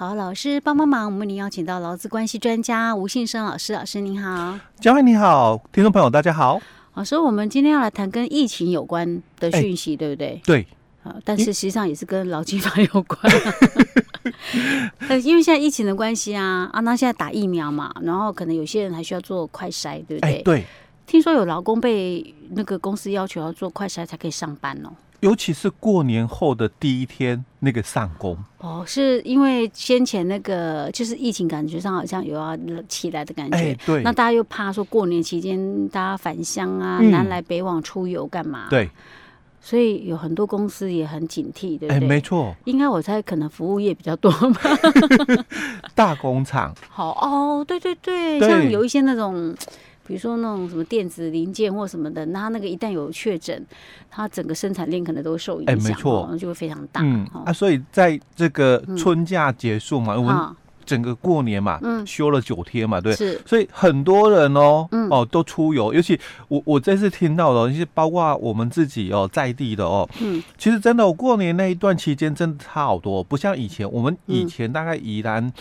好，老师帮帮忙，我们为您邀请到劳资关系专家吴信生老师，老师您好。嘉惠你好，听众朋友大家好。老师，我们今天要来谈跟疫情有关的讯息，欸、对不对？对。啊，但是实际上也是跟劳基法有关。因为现在疫情的关系啊，啊，那现在打疫苗嘛，然后可能有些人还需要做快筛，对不对？欸、对。听说有劳工被那个公司要求要做快筛才可以上班哦，尤其是过年后的第一天那个上工哦，是因为先前那个就是疫情，感觉上好像有要起来的感觉，欸、对，那大家又怕说过年期间大家返乡啊，嗯、南来北往出游干嘛？对，所以有很多公司也很警惕，对不对？欸、没错，应该我猜可能服务业比较多吧，大工厂。好哦，对对对，对像有一些那种。比如说那种什么电子零件或什么的，那他那个一旦有确诊，它整个生产链可能都会受影响，哎，没错，就会非常大。嗯啊，所以在这个春假结束嘛，我们整个过年嘛，嗯。休了九天嘛，对，是，所以很多人哦，嗯。哦都出游，尤其我我这次听到的，一些包括我们自己哦在地的哦，嗯，其实真的，我过年那一段期间真的差好多，不像以前，我们以前大概宜兰。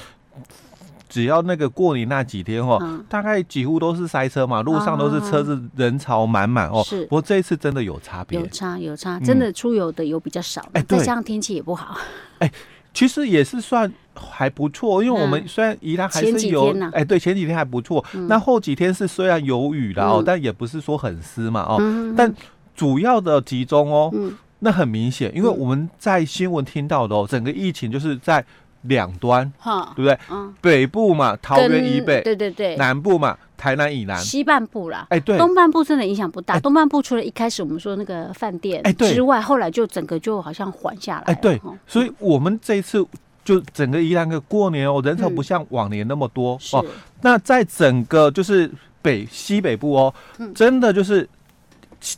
只要那个过年那几天哦，嗯、大概几乎都是塞车嘛，路上都是车子人潮满满哦。是，不过这一次真的有差别，有差有差，真的出游的有比较少。哎、嗯，再加上天气也不好。哎、欸，其实也是算还不错，因为我们虽然宜兰还是有哎、欸，对，前几天还不错。嗯、那后几天是虽然有雨了哦，嗯、但也不是说很湿嘛哦。嗯、但主要的集中哦，嗯、那很明显，因为我们在新闻听到的哦，整个疫情就是在。两端，哈，对不对？嗯，北部嘛，桃园以北，对对对，南部嘛，台南以南，西半部啦，哎，对，东半部真的影响不大。东半部除了一开始我们说那个饭店之外，后来就整个就好像缓下来。哎，对，所以我们这一次就整个宜兰的过年哦，人潮不像往年那么多哦。那在整个就是北西北部哦，真的就是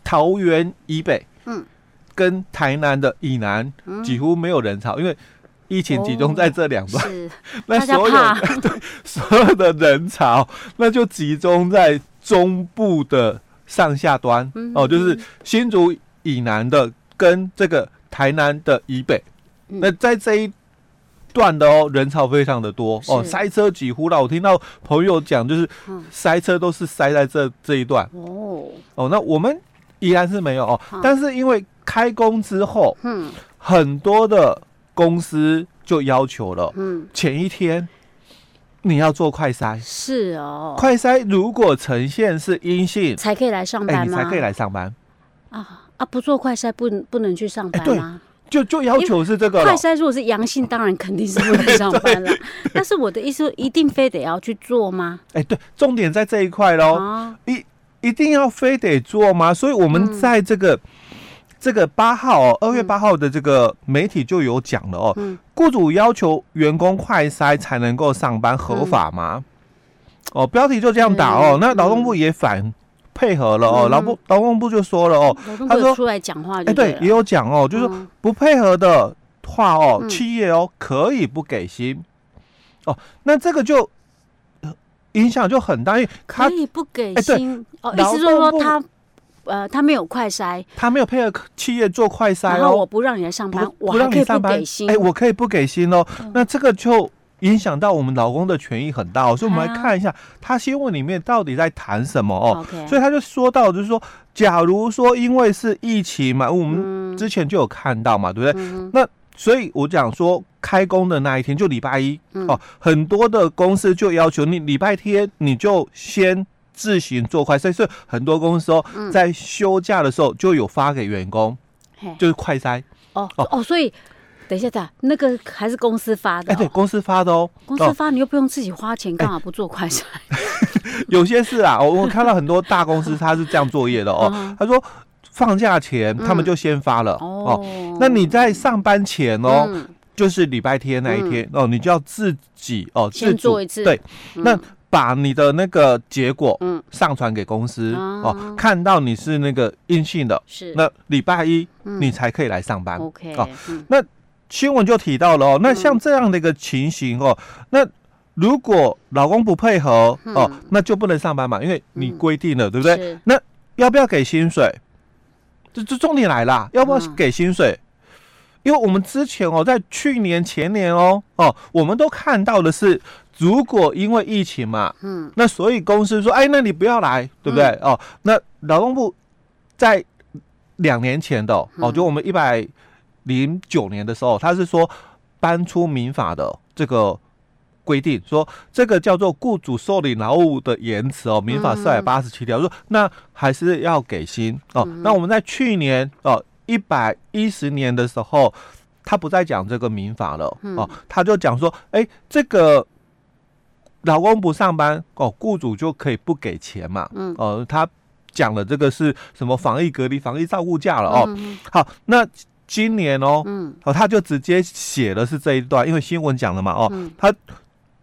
桃园以北，嗯，跟台南的以南几乎没有人潮，因为。疫情集中在这两段，哦、那所有 对所有的人潮，那就集中在中部的上下端、嗯、哦，就是新竹以南的跟这个台南的以北。嗯、那在这一段的哦，人潮非常的多。哦，塞车几乎了。我听到朋友讲，就是塞车都是塞在这这一段。哦。哦。那我们依然是没有哦，但是因为开工之后，嗯，很多的。公司就要求了，嗯，前一天你要做快筛，是哦，快筛如果呈现是阴性，才可以来上班你才可以来上班啊啊！不做快筛不不能去上班吗？欸、就就要求是这个。快筛如果是阳性，当然肯定是不能上班了。但是我的意思，一定非得要去做吗？哎、欸，对，重点在这一块喽，啊、一一定要非得做吗？所以我们在这个。嗯这个八号哦，二月八号的这个媒体就有讲了哦，嗯、雇主要求员工快筛才能够上班，合法吗？嗯、哦，标题就这样打哦，嗯、那劳动部也反配合了哦，劳部劳动部就说了哦，他说出来讲话，哎，对，也有讲哦，就是不配合的话哦，嗯、企业哦可以不给薪。哦，那这个就影响就很大，因为可以不给薪哦，意思就是说他。呃，他没有快筛，他没有配合企业做快筛，然后我不让你来上班，我还可以不给薪，哎，我可以不给薪哦。那这个就影响到我们老公的权益很大哦。所以，我们来看一下他新闻里面到底在谈什么哦。所以他就说到，就是说，假如说因为是疫情嘛，我们之前就有看到嘛，对不对？那所以我讲说，开工的那一天就礼拜一哦，很多的公司就要求你礼拜天你就先。自行做快筛，所以很多公司哦，在休假的时候就有发给员工，就是快筛。哦哦哦，所以等一下，等那个还是公司发的？哎，对，公司发的哦。公司发，你又不用自己花钱，干嘛不做快筛？有些是啊，我我看到很多大公司他是这样作业的哦。他说放假前他们就先发了哦。那你在上班前哦，就是礼拜天那一天哦，你就要自己哦自做一次。对，那。把你的那个结果嗯。上传给公司哦，看到你是那个阴性的，是。那礼拜一你才可以来上班。OK 哦，那新闻就提到了哦，那像这样的一个情形哦，那如果老公不配合哦，那就不能上班嘛，因为你规定了，对不对？那要不要给薪水？这这重点来啦，要不要给薪水？因为我们之前哦，在去年前年哦哦，我们都看到的是，如果因为疫情嘛，嗯，那所以公司说，哎，那你不要来，对不对？嗯、哦，那劳动部在两年前的哦，就我们一百零九年的时候，他是说搬出民法的这个规定，说这个叫做雇主受理劳务的延迟哦，民法四百八十七条说，那还是要给薪哦。那我们在去年哦。一百一十年的时候，他不再讲这个民法了、嗯、哦，他就讲说，哎，这个劳工不上班哦，雇主就可以不给钱嘛。嗯，哦，他讲的这个是什么防疫隔离、防疫照顾假了哦。嗯、好，那今年哦，嗯，哦，他就直接写的是这一段，因为新闻讲了嘛，哦，嗯、他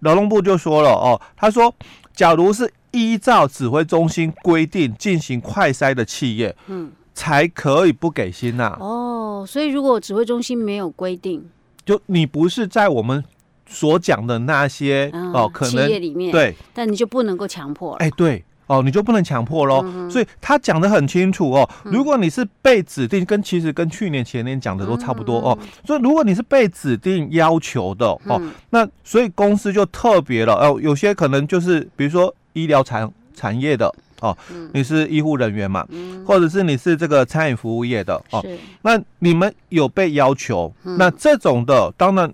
劳动部就说了哦，他说，假如是依照指挥中心规定进行快筛的企业，嗯。才可以不给薪呐、啊？哦，所以如果指挥中心没有规定，就你不是在我们所讲的那些、嗯、哦，可能企业里面对，但你就不能够强迫了。哎，对哦，你就不能强迫喽。嗯、所以他讲的很清楚哦，如果你是被指定，跟其实跟去年前年讲的都差不多哦。所以如果你是被指定要求的哦，那所以公司就特别了哦，有些可能就是比如说医疗产产业的。哦，你是医护人员嘛，嗯、或者是你是这个餐饮服务业的哦，那你们有被要求，嗯、那这种的当然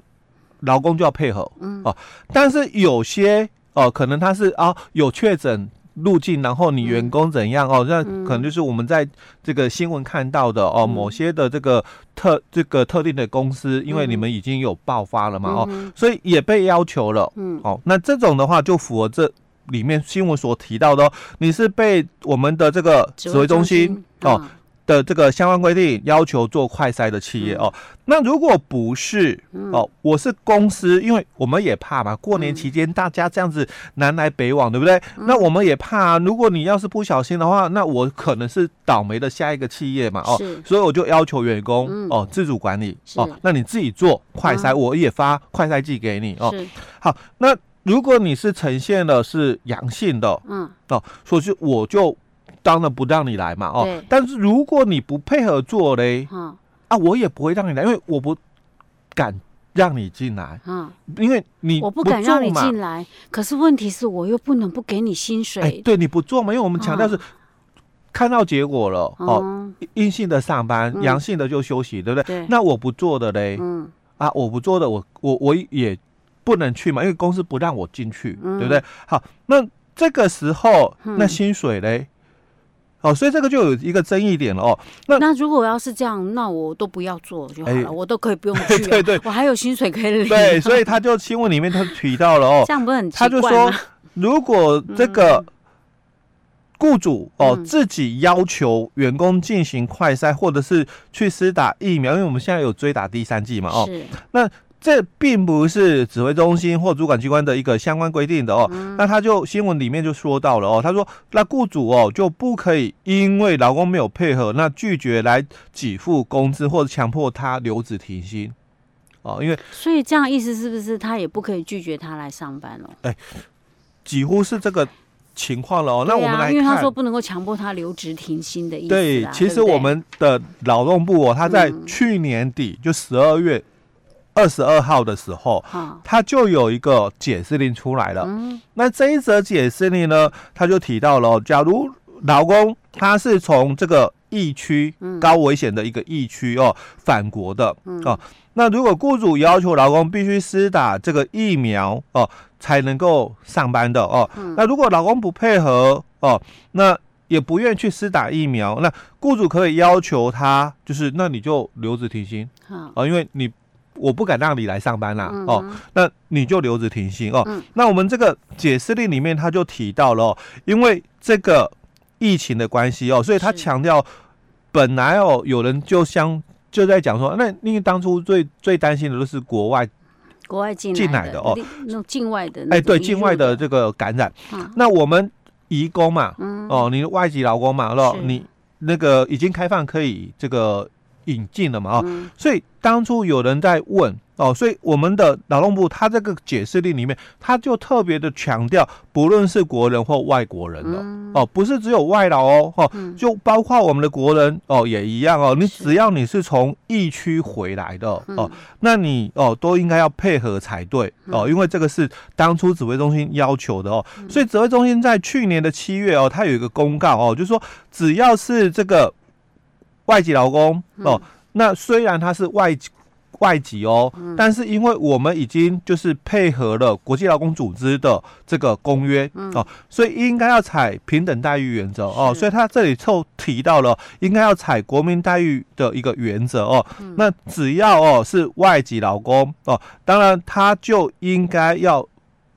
劳工就要配合，嗯、哦，但是有些哦，可能他是啊有确诊路径，然后你员工怎样哦，那可能就是我们在这个新闻看到的哦，某些的这个特这个特定的公司，因为你们已经有爆发了嘛哦，所以也被要求了，嗯，哦，那这种的话就符合这。里面新闻所提到的，哦你是被我们的这个指挥中心哦的这个相关规定要求做快筛的企业哦。那如果不是哦，我是公司，因为我们也怕嘛，过年期间大家这样子南来北往，对不对？那我们也怕，啊如果你要是不小心的话，那我可能是倒霉的下一个企业嘛哦。所以我就要求员工哦自主管理哦，那你自己做快筛，我也发快筛剂给你哦。好，那。如果你是呈现的是阳性的，嗯，哦，所以我就当然不让你来嘛，哦，但是如果你不配合做嘞，嗯，啊，我也不会让你来，因为我不敢让你进来，嗯，因为你不我不敢让你进来，可是问题是我又不能不给你薪水，哎，对你不做嘛，因为我们强调是看到结果了，嗯、哦，阴性的上班，阳、嗯、性的就休息，对不对？对，那我不做的嘞，嗯，啊，我不做的，我我我也。不能去嘛，因为公司不让我进去，嗯、对不对？好，那这个时候那薪水嘞？嗯、哦，所以这个就有一个争议点了哦。那那如果要是这样，那我都不要做就好了，欸、我都可以不用去、啊，对对，我还有薪水可以领。对，所以他就新闻里面他提到了哦，这样不是很奇怪吗？他就说，如果这个雇主哦、嗯、自己要求员工进行快筛，或者是去施打疫苗，因为我们现在有追打第三剂嘛，哦，那。这并不是指挥中心或主管机关的一个相关规定的哦，嗯、那他就新闻里面就说到了哦，他说那雇主哦就不可以因为劳工没有配合，那拒绝来给付工资或者强迫他留职停薪哦，因为所以这样意思是不是他也不可以拒绝他来上班了？哎，几乎是这个情况了哦。啊、那我们来看，因为他说不能够强迫他留职停薪的意思。对，其实我们的劳动部哦，他在去年底就十二月。二十二号的时候，他就有一个解释令出来了。嗯、那这一则解释令呢，他就提到了，假如劳工他是从这个疫区、高危险的一个疫区哦返国的哦，那如果雇主要求劳工必须施打这个疫苗哦，才能够上班的哦，那如果劳工不配合哦，那也不愿意去施打疫苗，那雇主可以要求他，就是那你就留职停薪啊，因为你。我不敢让你来上班啦，嗯、哦，那你就留职停薪哦。嗯、那我们这个解释令里面他就提到了、哦，因为这个疫情的关系哦，所以他强调，本来哦有人就相就在讲说，那因为当初最最担心的都是国外国外进进来的哦，那种境外的哎对境外的这个感染，嗯、那我们移工嘛，嗯、哦，你外籍劳工嘛，是。你那个已经开放可以这个。引进了嘛，哦，所以当初有人在问。哦，所以我们的劳动部，他这个解释令里面，他就特别的强调，不论是国人或外国人哦，不是只有外劳哦，哦，就包括我们的国人哦，也一样哦。你只要你是从疫区回来的哦，那你哦都应该要配合才对哦，因为这个是当初指挥中心要求的哦。所以指挥中心在去年的七月哦，他有一个公告哦，就是说只要是这个外籍劳工哦，那虽然他是外籍。外籍哦，但是因为我们已经就是配合了国际劳工组织的这个公约哦，所以应该要采平等待遇原则哦，所以他这里就提到了应该要采国民待遇的一个原则哦。那只要哦是外籍劳工哦，当然他就应该要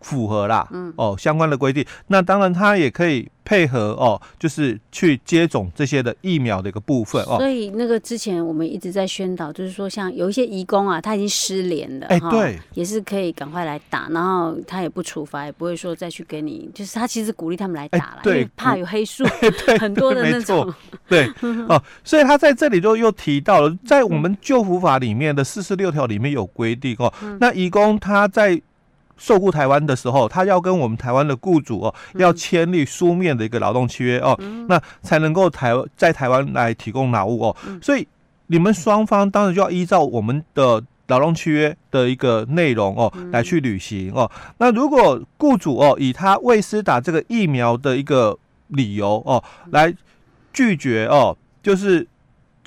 符合啦哦相关的规定。那当然他也可以。配合哦，就是去接种这些的疫苗的一个部分哦。所以那个之前我们一直在宣导，就是说像有一些移工啊，他已经失联了，哎，对，也是可以赶快来打，然后他也不处罚，也不会说再去给你，就是他其实鼓励他们来打了，因为怕有黑数，很多的那种，对哦，所以他在这里就又提到了，在我们救护法里面的四十六条里面有规定哦，那移工他在。受雇台湾的时候，他要跟我们台湾的雇主哦，要签立书面的一个劳动契约哦，嗯、那才能够台在台湾来提供劳务哦。嗯、所以你们双方当然就要依照我们的劳动契约的一个内容哦，来去履行哦。那如果雇主哦以他未施打这个疫苗的一个理由哦，来拒绝哦，就是。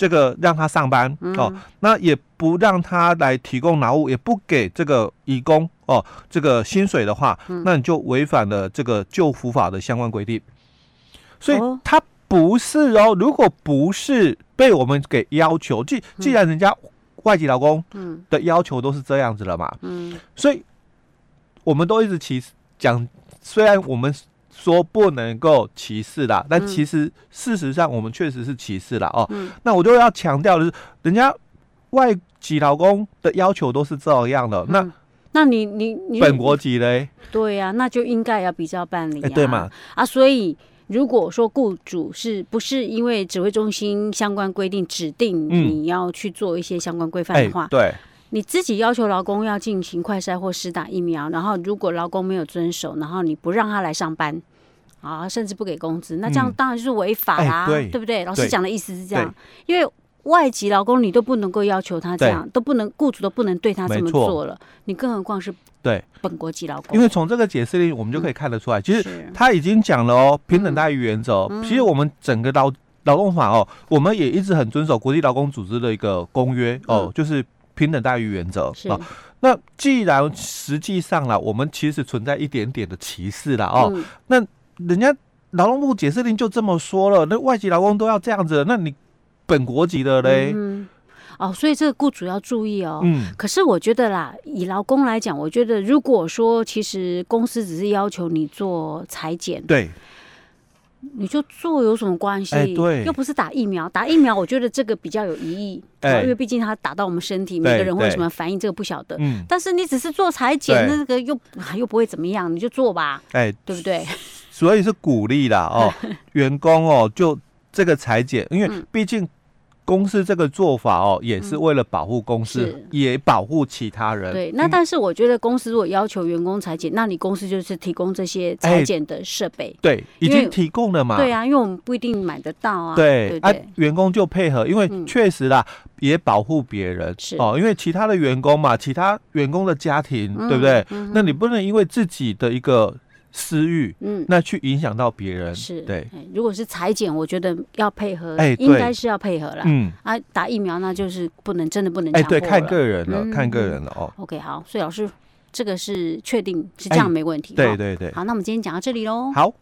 这个让他上班哦，那也不让他来提供劳务，也不给这个义工哦这个薪水的话，那你就违反了这个就服法的相关规定。所以他不是哦，如果不是被我们给要求，既既然人家外籍劳工的要求都是这样子了嘛，嗯，所以我们都一直其实讲，虽然我们。说不能够歧视啦，但其实事实上我们确实是歧视啦哦。嗯、那我就要强调的是，人家外籍劳工的要求都是这样的。嗯、那那你你你本国籍嘞？对呀、啊，那就应该要比较办理啊，欸、对嘛？啊，所以如果说雇主是不是因为指挥中心相关规定指定你要去做一些相关规范的话，欸、对。你自己要求劳工要进行快筛或施打疫苗，然后如果劳工没有遵守，然后你不让他来上班，啊，甚至不给工资，那这样当然就是违法啦，嗯欸、对，不对？老师讲的意思是这样，因为外籍劳工你都不能够要求他这样，都不能雇主都不能对他这么做了，你更何况是对本国籍劳工？因为从这个解释里我们就可以看得出来，嗯、其实他已经讲了哦，平等待遇原则。嗯、其实我们整个劳劳动法哦，我们也一直很遵守国际劳工组织的一个公约哦，嗯、就是。平等待遇原则啊那既然实际上啦，我们其实存在一点点的歧视啦。哦，嗯、那人家劳动部解释令就这么说了，那外籍劳工都要这样子，那你本国籍的嘞？嗯，哦，所以这个雇主要注意哦。嗯，可是我觉得啦，以劳工来讲，我觉得如果说其实公司只是要求你做裁剪，对。你就做有什么关系？欸、对，又不是打疫苗。打疫苗，我觉得这个比较有疑义，欸、因为毕竟它打到我们身体，每个人会有什么反应，这个不晓得。嗯。但是你只是做裁剪，那个又又不会怎么样，你就做吧。哎、欸，对不对？所以是鼓励啦 哦，员工哦，就这个裁剪，因为毕竟。公司这个做法哦，也是为了保护公司，嗯、也保护其他人。对，那但是我觉得公司如果要求员工裁剪，那你公司就是提供这些裁剪的设备。欸、对，已经提供了嘛。对啊，因为我们不一定买得到啊。对，对，对啊，员工就配合，因为确实啦，嗯、也保护别人。是哦，因为其他的员工嘛，其他员工的家庭，嗯、对不对？嗯、那你不能因为自己的一个。私欲，嗯，那去影响到别人是对。如果是裁剪，我觉得要配合，哎，应该是要配合啦。嗯啊，打疫苗那就是不能，真的不能。哎，对，看个人了，看个人了哦。OK，好，所以老师，这个是确定是这样没问题。对对对。好，那我们今天讲到这里喽。好。